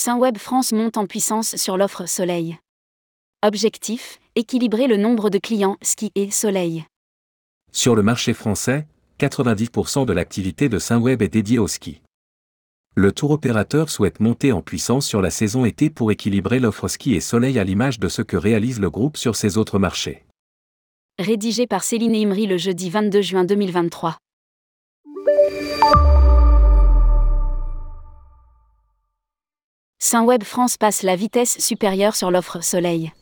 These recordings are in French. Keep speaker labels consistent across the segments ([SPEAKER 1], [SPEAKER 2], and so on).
[SPEAKER 1] Saint-Web France monte en puissance sur l'offre Soleil. Objectif équilibrer le nombre de clients ski et soleil.
[SPEAKER 2] Sur le marché français, 90% de l'activité de Saint-Web est dédiée au ski. Le tour opérateur souhaite monter en puissance sur la saison été pour équilibrer l'offre ski et soleil à l'image de ce que réalise le groupe sur ses autres marchés.
[SPEAKER 1] Rédigé par Céline Imri le jeudi 22 juin 2023. Saint-Web France passe la vitesse supérieure sur l'offre Soleil.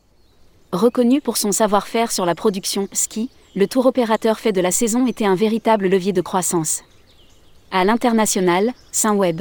[SPEAKER 1] Reconnu pour son savoir-faire sur la production ski, le tour opérateur fait de la saison été un véritable levier de croissance. À l'international, Saint-Web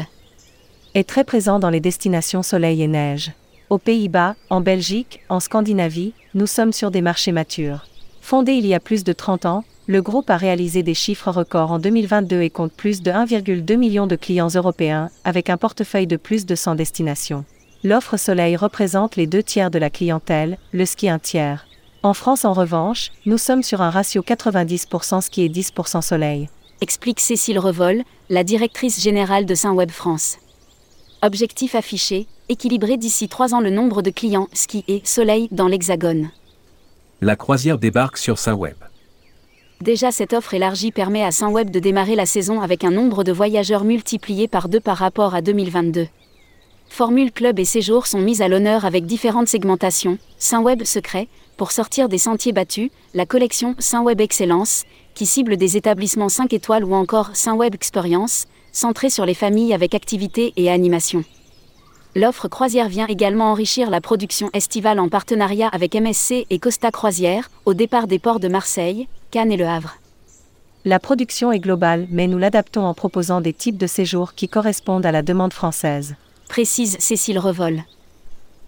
[SPEAKER 3] est très présent dans les destinations soleil et neige. Aux Pays-Bas, en Belgique, en Scandinavie, nous sommes sur des marchés matures. Fondé il y a plus de 30 ans, le groupe a réalisé des chiffres records en 2022 et compte plus de 1,2 million de clients européens, avec un portefeuille de plus de 100 destinations. L'offre Soleil représente les deux tiers de la clientèle, le ski un tiers. En France, en revanche, nous sommes sur un ratio 90% ski et 10% soleil.
[SPEAKER 1] Explique Cécile Revol, la directrice générale de Saint-Web France. Objectif affiché équilibrer d'ici trois ans le nombre de clients ski et soleil dans l'Hexagone.
[SPEAKER 2] La croisière débarque sur Saint-Web.
[SPEAKER 1] Déjà cette offre élargie permet à Saint-Web de démarrer la saison avec un nombre de voyageurs multiplié par deux par rapport à 2022. Formule Club et Séjour sont mises à l'honneur avec différentes segmentations, Saint-Web Secret, pour sortir des sentiers battus, la collection Saint-Web Excellence, qui cible des établissements 5 étoiles ou encore Saint-Web Experience, centrée sur les familles avec activités et animation. L'offre croisière vient également enrichir la production estivale en partenariat avec MSC et Costa Croisière, au départ des ports de Marseille, Cannes et Le Havre.
[SPEAKER 3] La production est globale, mais nous l'adaptons en proposant des types de séjours qui correspondent à la demande française.
[SPEAKER 1] Précise Cécile Revol.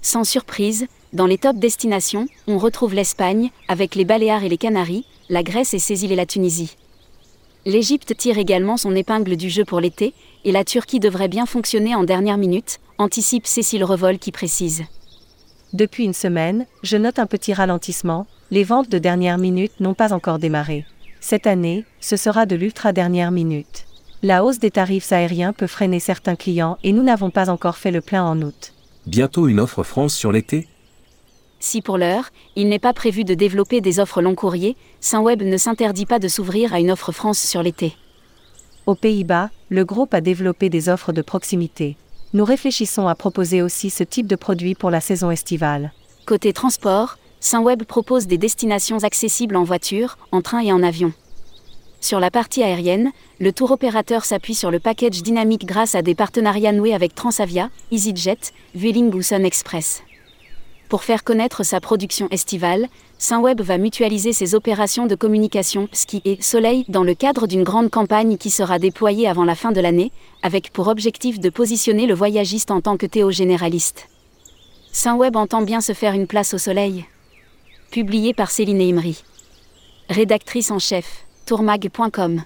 [SPEAKER 1] Sans surprise, dans les top destinations, on retrouve l'Espagne, avec les Baléares et les Canaries, la Grèce et ses îles et la Tunisie. L'Égypte tire également son épingle du jeu pour l'été, et la Turquie devrait bien fonctionner en dernière minute, anticipe Cécile Revol qui précise.
[SPEAKER 3] Depuis une semaine, je note un petit ralentissement, les ventes de dernière minute n'ont pas encore démarré. Cette année, ce sera de l'ultra dernière minute. La hausse des tarifs aériens peut freiner certains clients et nous n'avons pas encore fait le plein en août.
[SPEAKER 2] Bientôt une offre France sur l'été?
[SPEAKER 1] Si pour l'heure, il n'est pas prévu de développer des offres long courrier, Saint-Web ne s'interdit pas de s'ouvrir à une offre France sur l'été.
[SPEAKER 3] Aux Pays-Bas, le groupe a développé des offres de proximité. Nous réfléchissons à proposer aussi ce type de produit pour la saison estivale.
[SPEAKER 1] Côté transport, Saint-Web propose des destinations accessibles en voiture, en train et en avion. Sur la partie aérienne, le tour opérateur s'appuie sur le package dynamique grâce à des partenariats noués avec Transavia, EasyJet, Vueling ou Sun Express. Pour faire connaître sa production estivale, Saint-Web va mutualiser ses opérations de communication ski et soleil dans le cadre d'une grande campagne qui sera déployée avant la fin de l'année, avec pour objectif de positionner le voyagiste en tant que théo généraliste. Saint-Web entend bien se faire une place au soleil publié par Céline Imri. Rédactrice en chef, tourmag.com.